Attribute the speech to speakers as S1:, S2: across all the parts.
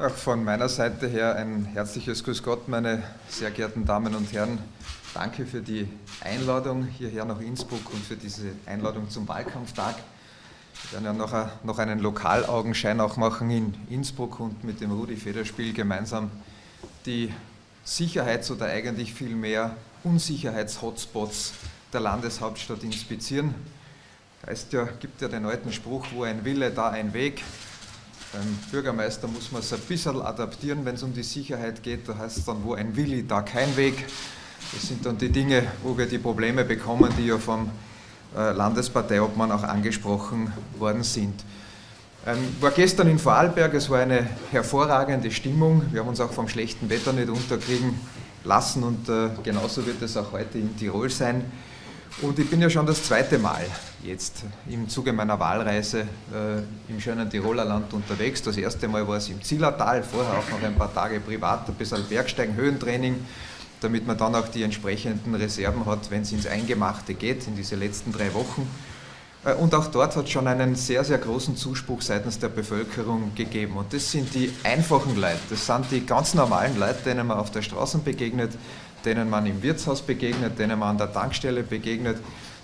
S1: Auch von meiner Seite her ein herzliches Grüß Gott, meine sehr geehrten Damen und Herren. Danke für die Einladung hierher nach Innsbruck und für diese Einladung zum Wahlkampftag. Wir werden ja noch, noch einen Lokalaugenschein auch machen in Innsbruck und mit dem Rudi Federspiel gemeinsam die Sicherheits- oder eigentlich vielmehr Unsicherheits-Hotspots der Landeshauptstadt inspizieren. Heißt ja, gibt ja den alten Spruch, wo ein Wille, da ein Weg. Beim Bürgermeister muss man es ein bisschen adaptieren, wenn es um die Sicherheit geht. Da heißt es dann, wo ein Willi, da kein Weg. Das sind dann die Dinge, wo wir die Probleme bekommen, die ja vom äh, Landesparteiobmann auch angesprochen worden sind. Ähm, war gestern in Vorarlberg, es war eine hervorragende Stimmung. Wir haben uns auch vom schlechten Wetter nicht unterkriegen lassen und äh, genauso wird es auch heute in Tirol sein. Und ich bin ja schon das zweite Mal jetzt im Zuge meiner Wahlreise äh, im schönen Tiroler Land unterwegs. Das erste Mal war es im Zillertal, vorher auch noch ein paar Tage privat, ein bisschen Bergsteigen, Höhentraining, damit man dann auch die entsprechenden Reserven hat, wenn es ins Eingemachte geht, in diese letzten drei Wochen. Äh, und auch dort hat es schon einen sehr, sehr großen Zuspruch seitens der Bevölkerung gegeben. Und das sind die einfachen Leute, das sind die ganz normalen Leute, denen man auf der Straße begegnet, denen man im Wirtshaus begegnet, denen man an der Tankstelle begegnet.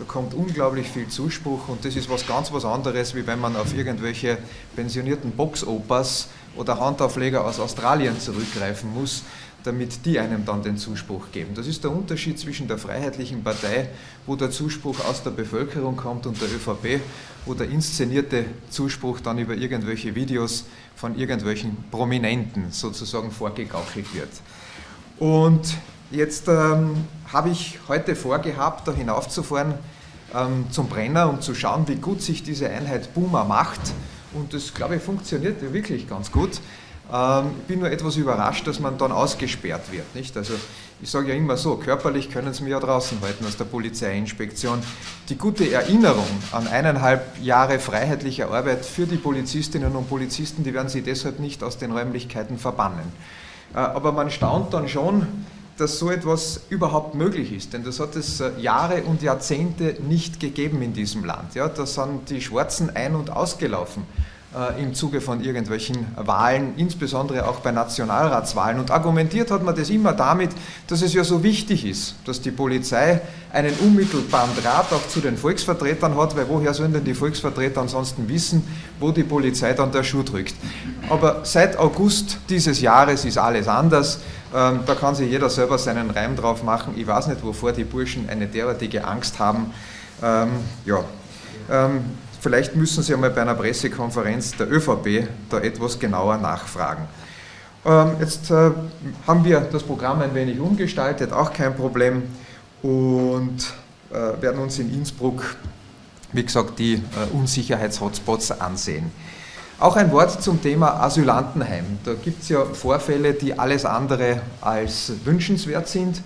S1: Da kommt unglaublich viel Zuspruch und das ist was ganz was anderes, wie wenn man auf irgendwelche pensionierten Boxopas oder Handaufleger aus Australien zurückgreifen muss, damit die einem dann den Zuspruch geben. Das ist der Unterschied zwischen der Freiheitlichen Partei, wo der Zuspruch aus der Bevölkerung kommt, und der ÖVP, wo der inszenierte Zuspruch dann über irgendwelche Videos von irgendwelchen Prominenten sozusagen vorgegaukelt wird. Und Jetzt ähm, habe ich heute vorgehabt, da hinaufzufahren ähm, zum Brenner, um zu schauen, wie gut sich diese Einheit Boomer macht. Und das, glaube ich, funktioniert wirklich ganz gut. Ähm, ich bin nur etwas überrascht, dass man dann ausgesperrt wird. Nicht? Also ich sage ja immer so, körperlich können sie mich ja draußen halten aus der Polizeiinspektion. Die gute Erinnerung an eineinhalb Jahre freiheitlicher Arbeit für die Polizistinnen und Polizisten, die werden sie deshalb nicht aus den Räumlichkeiten verbannen. Äh, aber man staunt dann schon, dass so etwas überhaupt möglich ist. Denn das hat es äh, Jahre und Jahrzehnte nicht gegeben in diesem Land. Ja, da sind die Schwarzen ein- und ausgelaufen im Zuge von irgendwelchen Wahlen, insbesondere auch bei Nationalratswahlen. Und argumentiert hat man das immer damit, dass es ja so wichtig ist, dass die Polizei einen unmittelbaren Draht auch zu den Volksvertretern hat, weil woher sollen denn die Volksvertreter ansonsten wissen, wo die Polizei dann der Schuh drückt. Aber seit August dieses Jahres ist alles anders. Ähm, da kann sich jeder selber seinen Reim drauf machen. Ich weiß nicht, wovor die Burschen eine derartige Angst haben. Ähm, ja. Vielleicht müssen Sie einmal bei einer Pressekonferenz der ÖVP da etwas genauer nachfragen. Ähm, jetzt äh, haben wir das Programm ein wenig umgestaltet, auch kein Problem, und äh, werden uns in Innsbruck, wie gesagt, die äh, Unsicherheitshotspots ansehen. Auch ein Wort zum Thema Asylantenheim. Da gibt es ja Vorfälle, die alles andere als wünschenswert sind.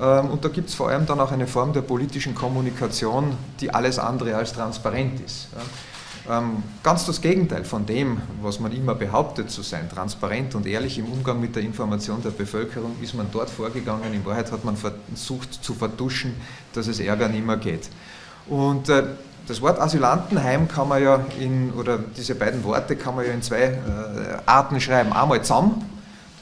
S1: Ähm, und da gibt es vor allem dann auch eine Form der politischen Kommunikation, die alles andere als transparent ist. Ähm, ganz das Gegenteil von dem, was man immer behauptet zu sein, transparent und ehrlich im Umgang mit der Information der Bevölkerung, ist man dort vorgegangen. In Wahrheit hat man versucht zu vertuschen, dass es Ärger nicht mehr geht. Und äh, das Wort Asylantenheim kann man ja in, oder diese beiden Worte kann man ja in zwei äh, Arten schreiben. Einmal zusammen,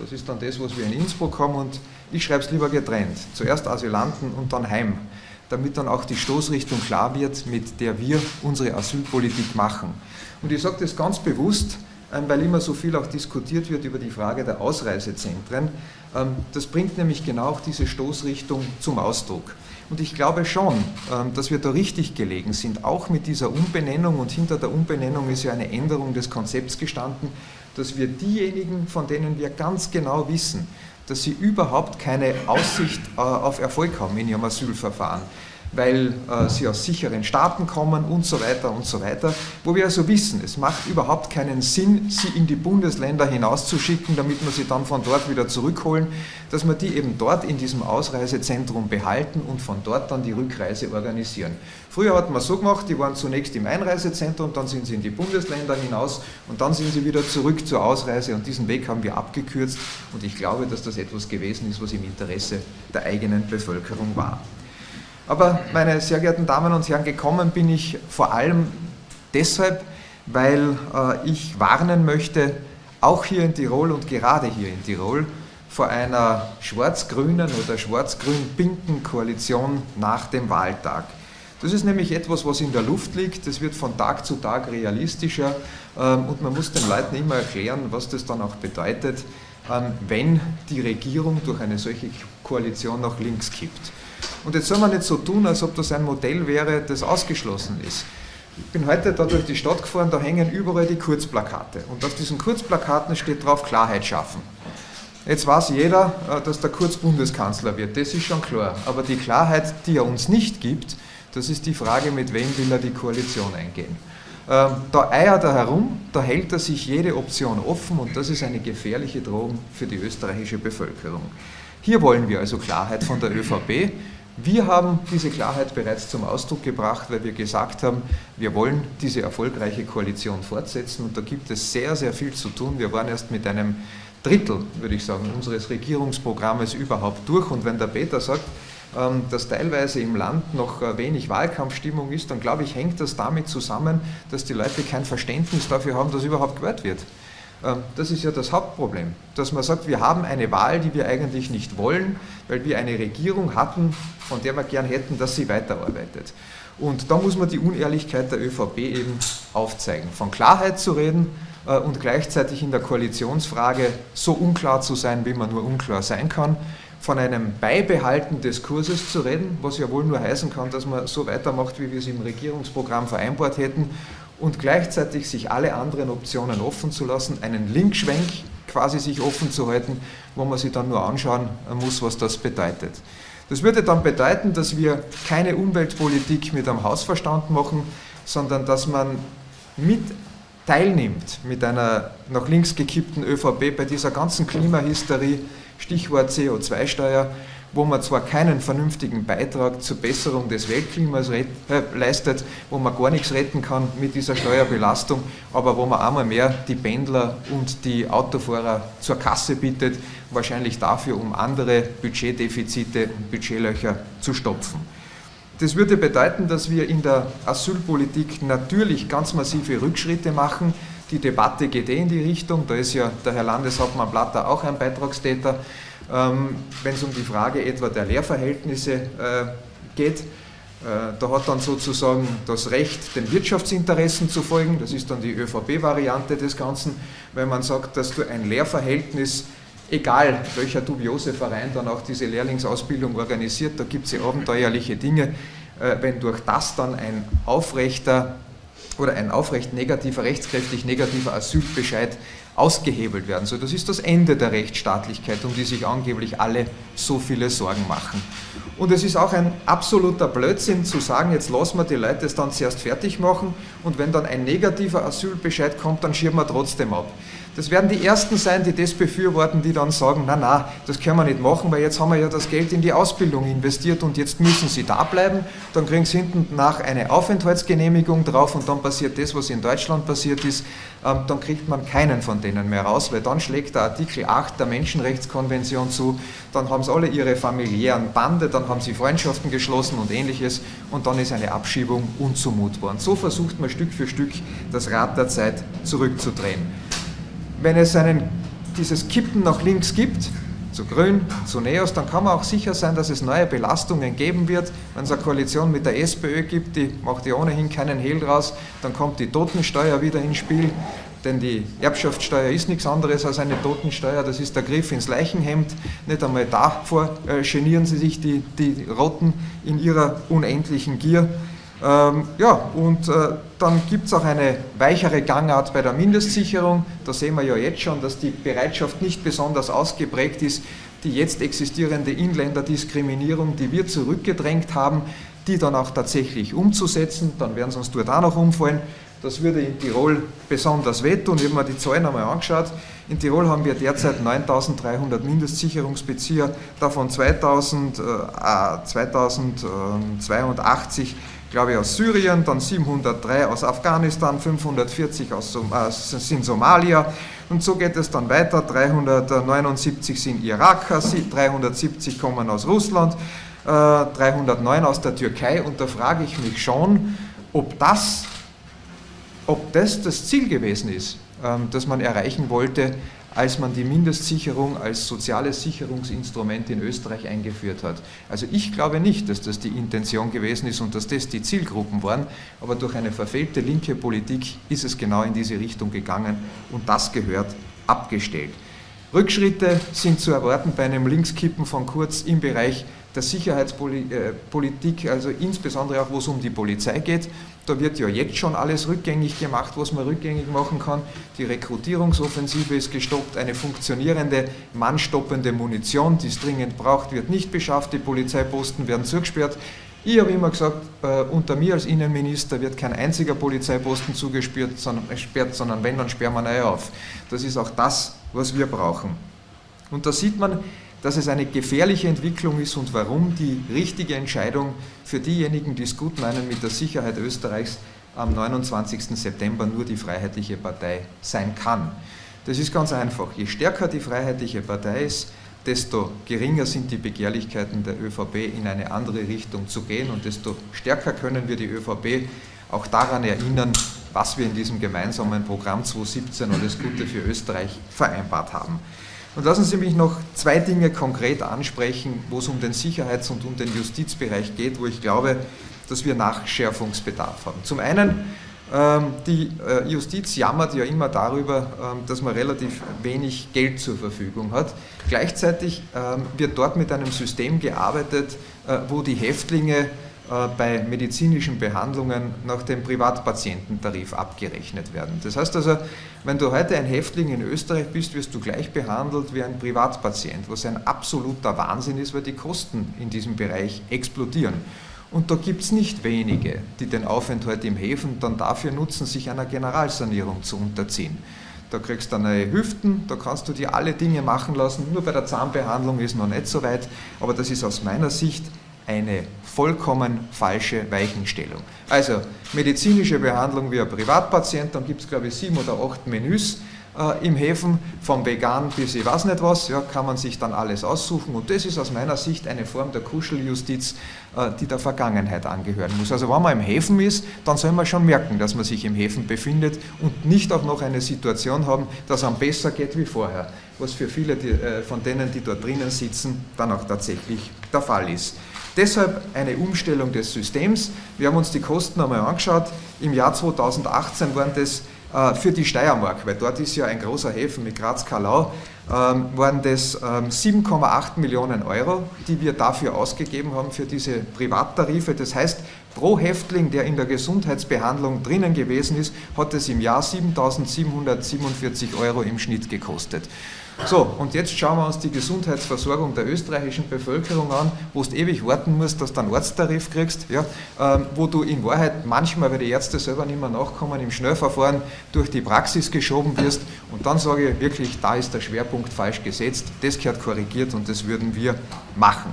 S1: das ist dann das, was wir in Innsbruck haben, und ich schreibe es lieber getrennt. Zuerst Asylanten und dann Heim, damit dann auch die Stoßrichtung klar wird, mit der wir unsere Asylpolitik machen. Und ich sage das ganz bewusst, ähm, weil immer so viel auch diskutiert wird über die Frage der Ausreisezentren. Ähm, das bringt nämlich genau auch diese Stoßrichtung zum Ausdruck. Und ich glaube schon, ähm, dass wir da richtig gelegen sind, auch mit dieser Umbenennung. Und hinter der Umbenennung ist ja eine Änderung des Konzepts gestanden, dass wir diejenigen, von denen wir ganz genau wissen, dass sie überhaupt keine Aussicht äh, auf Erfolg haben in ihrem Asylverfahren, weil äh, sie aus sicheren Staaten kommen und so weiter und so weiter, wo wir also wissen, es macht überhaupt keinen Sinn, sie in die Bundesländer hinauszuschicken, damit wir sie dann von dort wieder zurückholen, dass wir die eben dort in diesem Ausreisezentrum behalten und von dort dann die Rückreise organisieren. Früher hat man so gemacht, die waren zunächst im Einreisezentrum, dann sind sie in die Bundesländer hinaus und dann sind sie wieder zurück zur Ausreise und diesen Weg haben wir abgekürzt und ich glaube, dass das etwas gewesen ist, was im Interesse der eigenen Bevölkerung war. Aber meine sehr geehrten Damen und Herren, gekommen bin ich vor allem deshalb, weil äh, ich warnen möchte, auch hier in Tirol und gerade hier in Tirol vor einer schwarz-grünen oder schwarz-grün-pinken Koalition nach dem Wahltag. Das ist nämlich etwas, was in der Luft liegt, das wird von Tag zu Tag realistischer ähm, und man muss den Leuten immer erklären, was das dann auch bedeutet, ähm, wenn die Regierung durch eine solche Koalition nach links kippt. Und jetzt soll man nicht so tun, als ob das ein Modell wäre, das ausgeschlossen ist. Ich bin heute da durch die Stadt gefahren, da hängen überall die Kurzplakate. Und auf diesen Kurzplakaten steht drauf Klarheit schaffen. Jetzt weiß jeder, äh, dass der Kurz Bundeskanzler wird, das ist schon klar. Aber die Klarheit, die er uns nicht gibt, das ist die Frage, mit wem will er die Koalition eingehen. Ähm, da eiert er herum, da hält er sich jede Option offen und das ist eine gefährliche Drohung für die österreichische Bevölkerung. Hier wollen wir also Klarheit von der ÖVP. Wir haben diese Klarheit bereits zum Ausdruck gebracht, weil wir gesagt haben, wir wollen diese erfolgreiche Koalition fortsetzen und da gibt es sehr, sehr viel zu tun. Wir waren erst mit einem Drittel, würde ich sagen, unseres Regierungsprogrammes überhaupt durch und wenn der Peter sagt, ähm, dass teilweise im Land noch äh, wenig Wahlkampfstimmung ist, dann glaube ich, hängt das damit zusammen, dass die Leute kein Verständnis dafür haben, dass überhaupt gewählt wird. Ähm, das ist ja das Hauptproblem, dass man sagt, wir haben eine Wahl, die wir eigentlich nicht wollen, weil wir eine Regierung hatten, von der wir gern hätten, dass sie weiterarbeitet. Und da muss man die Unehrlichkeit der ÖVP eben aufzeigen. Von Klarheit zu reden äh, und gleichzeitig in der Koalitionsfrage so unklar zu sein, wie man nur unklar sein kann von einem Beibehalten des Kurses zu reden, was ja wohl nur heißen kann, dass man so weitermacht, wie wir es im Regierungsprogramm vereinbart hätten und gleichzeitig sich alle anderen Optionen offen zu lassen, einen Linkschwenk quasi sich offen zu halten, wo man sich dann nur anschauen muss, was das bedeutet. Das würde dann bedeuten, dass wir keine Umweltpolitik mit einem Hausverstand machen, sondern dass man mit teilnimmt mit einer nach links gekippten ÖVP bei dieser ganzen Klimahysterie, Stichwort CO2-Steuer, wo man zwar keinen vernünftigen Beitrag zur Besserung des Weltklimas äh, leistet, wo man gar nichts retten kann mit dieser Steuerbelastung, aber wo man einmal mehr die Pendler und die Autofahrer zur Kasse bittet, wahrscheinlich dafür, um andere Budgetdefizite und Budgetlöcher zu stopfen. Das würde bedeuten, dass wir in der Asylpolitik natürlich ganz massive Rückschritte machen. Die Debatte geht eh in die Richtung, da ist ja der Herr Landeshauptmann Blatter auch ein Beitragstäter, wenn es um die Frage etwa der Lehrverhältnisse äh, geht. Äh, da hat dann sozusagen das Recht, den Wirtschaftsinteressen zu folgen, das ist dann die ÖVP-Variante des Ganzen, wenn man sagt, dass du ein Lehrverhältnis egal welcher dubiose Verein dann auch diese Lehrlingsausbildung organisiert, da gibt es ja abenteuerliche Dinge, äh, wenn durch das dann ein aufrechter oder ein aufrecht negativer, rechtskräftig negativer Asylbescheid ausgehebelt werden soll. Das ist das Ende der Rechtsstaatlichkeit, um die sich angeblich alle so viele Sorgen machen. Und es ist auch ein absoluter Blödsinn zu sagen, jetzt lassen wir die Leute es dann zuerst fertig machen und wenn dann ein negativer Asylbescheid kommt, dann schieben wir trotzdem ab. Das werden die Ersten sein, die das befürworten, die dann sagen, na na, das können wir nicht machen, weil jetzt haben wir ja das Geld in die Ausbildung investiert und jetzt müssen sie da bleiben. Dann kriegen sie hinten nach eine Aufenthaltsgenehmigung drauf und dann passiert das, was in Deutschland passiert ist. Ähm, dann kriegt man keinen von denen mehr raus, weil dann schlägt der Artikel 8 der Menschenrechtskonvention zu. Dann haben sie alle ihre familiären Bande, dann haben sie Freundschaften geschlossen und ähnliches und dann ist eine Abschiebung unzumutbar. Und so versucht man Stück für Stück das Rad der Zeit zurückzudrehen wenn es einen, dieses Kippen nach links gibt, zu Grün, zu Neos, dann kann man auch sicher sein, dass es neue Belastungen geben wird. Wenn es eine Koalition mit der SPÖ gibt, die macht ja ohnehin keinen Hehl draus, dann kommt die Totensteuer wieder ins Spiel, denn die Erbschaftssteuer ist nichts anderes als eine Totensteuer, das ist der Griff ins Leichenhemd. Nicht einmal davor äh, genieren sie sich die, die Roten in ihrer unendlichen Gier. Ähm, ja, und äh, dann gibt es auch eine weichere Gangart bei der Mindestsicherung. Da sehen wir ja jetzt schon, dass die Bereitschaft nicht besonders ausgeprägt ist, die jetzt existierende Inländerdiskriminierung, die wir zurückgedrängt haben, die dann auch tatsächlich umzusetzen. Dann werden sie uns dort auch noch umfallen. Das würde in Tirol besonders wehtun. Ich habe mir die Zahlen einmal angeschaut. In Tirol haben wir derzeit 9.300 Mindestsicherungsbezieher, davon 2000, äh, 2082 glaube ich, aus Syrien, dann 703 aus Afghanistan, 540 aus äh, sind Somalier und so geht es dann weiter. 379 sind Iraker, 370 kommen aus Russland, äh, 309 aus der Türkei und da frage ich mich schon, ob das, ob das das Ziel gewesen ist ähm, das man erreichen wollte, als man die Mindestsicherung als soziales Sicherungsinstrument in Österreich eingeführt hat. Also ich glaube nicht, dass das die Intention gewesen ist und dass das die Zielgruppen waren, aber durch eine verfehlte linke Politik ist es genau in diese Richtung gegangen und das gehört abgestellt. Rückschritte sind zu erwarten bei einem Linkskippen von Kurz im Bereich der Sicherheitspolitik, also insbesondere auch, wo es um die Polizei geht. Da wird ja jetzt schon alles rückgängig gemacht, was man rückgängig machen kann. Die Rekrutierungsoffensive ist gestoppt, eine funktionierende, mannstoppende Munition, die es dringend braucht, wird nicht beschafft, die Polizeiposten werden zugesperrt. Ich habe immer gesagt, äh, unter mir als Innenminister wird kein einziger Polizeiposten zugesperrt, sondern, sondern wenn, dann sperren wir neue auf. Das ist auch das, was wir brauchen. Und da sieht man, dass es eine gefährliche Entwicklung ist und warum die richtige Entscheidung für diejenigen, die es gut meinen mit der Sicherheit Österreichs, am 29. September nur die Freiheitliche Partei sein kann. Das ist ganz einfach. Je stärker die Freiheitliche Partei ist, desto geringer sind die Begehrlichkeiten der ÖVP in eine andere Richtung zu gehen und desto stärker können wir die ÖVP auch daran erinnern, was wir in diesem gemeinsamen Programm 2017 Alles Gute für Österreich vereinbart haben. Und lassen Sie mich noch zwei Dinge konkret ansprechen, wo es um den Sicherheits- und um den Justizbereich geht, wo ich glaube, dass wir Nachschärfungsbedarf haben. Zum einen, ähm, die äh, Justiz jammert ja immer darüber, ähm, dass man relativ wenig Geld zur Verfügung hat. Gleichzeitig ähm, wird dort mit einem System gearbeitet, äh, wo die Häftlinge bei medizinischen Behandlungen nach dem Privatpatiententarif abgerechnet werden. Das heißt also, wenn du heute ein Häftling in Österreich bist, wirst du gleich behandelt wie ein Privatpatient, was ein absoluter Wahnsinn ist, weil die Kosten in diesem Bereich explodieren. Und da gibt es nicht wenige, die den Aufenthalt im Häfen dann dafür nutzen, sich einer Generalsanierung zu unterziehen. Da kriegst du neue Hüften, da kannst du dir alle Dinge machen lassen. Nur bei der Zahnbehandlung ist noch nicht so weit, aber das ist aus meiner Sicht eine vollkommen falsche Weichenstellung. Also medizinische Behandlung wie ein Privatpatient, dann gibt es glaube ich sieben oder acht Menüs äh, im Häfen, vom Vegan bis ich weiß nicht was, ja, kann man sich dann alles aussuchen und das ist aus meiner Sicht eine Form der Kuscheljustiz, äh, die der Vergangenheit angehören muss. Also wenn man im Häfen ist, dann soll man schon merken, dass man sich im Häfen befindet und nicht auch noch eine Situation haben, dass einem besser geht wie vorher, was für viele die, äh, von denen, die dort drinnen sitzen, dann auch tatsächlich der Fall ist. Deshalb eine Umstellung des Systems. Wir haben uns die Kosten einmal angeschaut. Im Jahr 2018 waren das äh, für die Steiermark, weil dort ist ja ein großer Häfen mit Graz-Kalau, ähm, waren das 7,8 ähm, Millionen Euro, die wir dafür ausgegeben haben für diese Privattarife. Das heißt, pro Häftling, der in der Gesundheitsbehandlung drinnen gewesen ist, hat es im Jahr 7.747 Euro im Schnitt gekostet. So, und jetzt schauen wir uns die Gesundheitsversorgung der österreichischen Bevölkerung an, wo du ewig warten musst, dass du einen Arzttarif kriegst, ja, ähm, wo du in Wahrheit manchmal, weil die Ärzte selber nicht mehr nachkommen, im Schnellverfahren durch die Praxis geschoben wirst. Und dann sage ich wirklich, da ist der Schwerpunkt falsch gesetzt, das gehört korrigiert und das würden wir machen.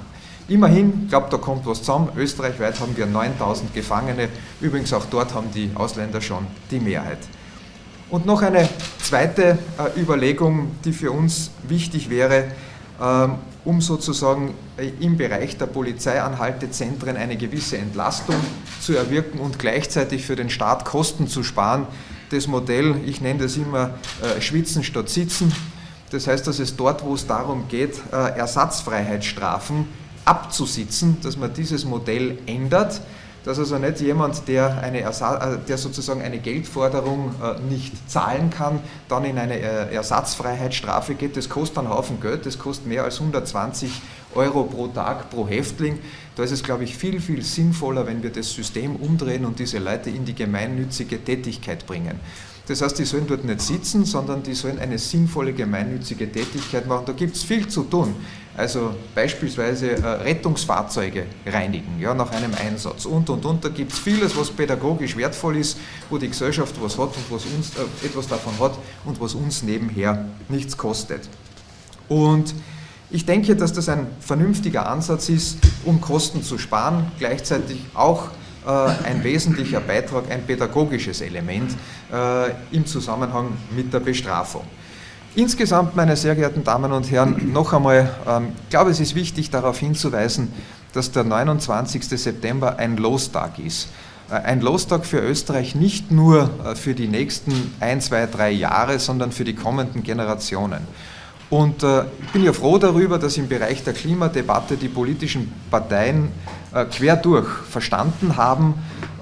S1: Immerhin, ich glaube, da kommt was zusammen. Österreichweit haben wir 9000 Gefangene. Übrigens auch dort haben die Ausländer schon die Mehrheit. Und noch eine zweite äh, Überlegung, die für uns wichtig wäre, ähm, um sozusagen äh, im Bereich der Polizeianhaltezentren eine gewisse Entlastung zu erwirken und gleichzeitig für den Staat Kosten zu sparen. Das Modell, ich nenne das immer äh, Schwitzen statt Sitzen. Das heißt, dass es dort, wo es darum geht, Ersatzfreiheitsstrafen abzusitzen, dass man dieses Modell ändert dass also nicht jemand, der, eine äh, der sozusagen eine Geldforderung äh, nicht zahlen kann, dann in eine äh, Ersatzfreiheitsstrafe geht. Das kostet einen Haufen Geld, das kostet mehr als 120 Euro pro Tag pro Häftling. Da ist es, glaube ich, viel, viel sinnvoller, wenn wir das System umdrehen und diese Leute in die gemeinnützige Tätigkeit bringen. Das heißt, die sollen dort nicht sitzen, sondern die sollen eine sinnvolle gemeinnützige Tätigkeit machen. Da gibt es viel zu tun. Also beispielsweise äh, Rettungsfahrzeuge reinigen, ja, nach einem Einsatz und und und. Da gibt es vieles, was pädagogisch wertvoll ist, wo die Gesellschaft was hat und was uns äh, etwas davon hat und was uns nebenher nichts kostet. Und ich denke, dass das ein vernünftiger Ansatz ist, um Kosten zu sparen, gleichzeitig auch äh, ein wesentlicher Beitrag, ein pädagogisches Element äh, im Zusammenhang mit der Bestrafung. Insgesamt, meine sehr geehrten Damen und Herren, noch einmal, ähm, ich glaube, es ist wichtig darauf hinzuweisen, dass der 29. September ein Lostag ist. äh, ein Lostag für Österreich nicht nur äh, für die nächsten ein, zwei, drei Jahre, sondern für die kommenden Generationen. Und äh, ich bin ja froh darüber, dass im Bereich der Klimadebatte die politischen Parteien quer durch verstanden haben,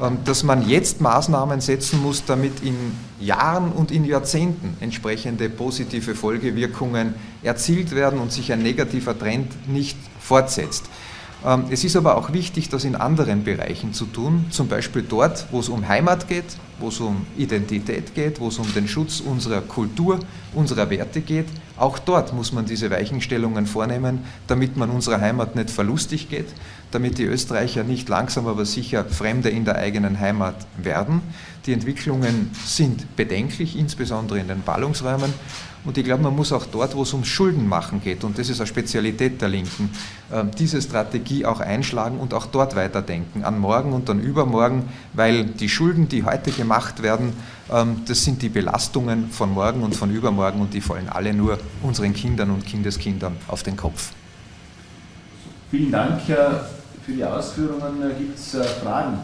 S1: ähm, dass man jetzt Maßnahmen setzen muss, damit in Jahren und in Jahrzehnten entsprechende positive Folgewirkungen erzielt werden und sich ein negativer Trend nicht fortsetzt. Ähm, es ist aber auch wichtig, das in anderen Bereichen zu tun, zum Beispiel dort, wo es um Heimat geht, wo es um Identität geht, wo es um den Schutz unserer Kultur, unserer Werte geht. Auch dort muss man diese Weichenstellungen vornehmen, damit man unserer Heimat nicht verlustig geht, damit die Österreicher nicht langsam aber sicher Fremde in der eigenen Heimat werden. Die Entwicklungen sind bedenklich, insbesondere in den Ballungsräumen. Und ich glaube, man muss auch dort, wo es ums Schuldenmachen geht, und das ist eine Spezialität der Linken, ähm, diese Strategie auch einschlagen und auch dort weiterdenken, an morgen und dann übermorgen, weil die Schulden, die heute gemacht werden, ähm, das sind die Belastungen von morgen und von übermorgen und die fallen alle nur unseren Kindern und Kindeskindern auf den Kopf.
S2: Vielen Dank für die Ausführungen. Gibt es äh, Fragen?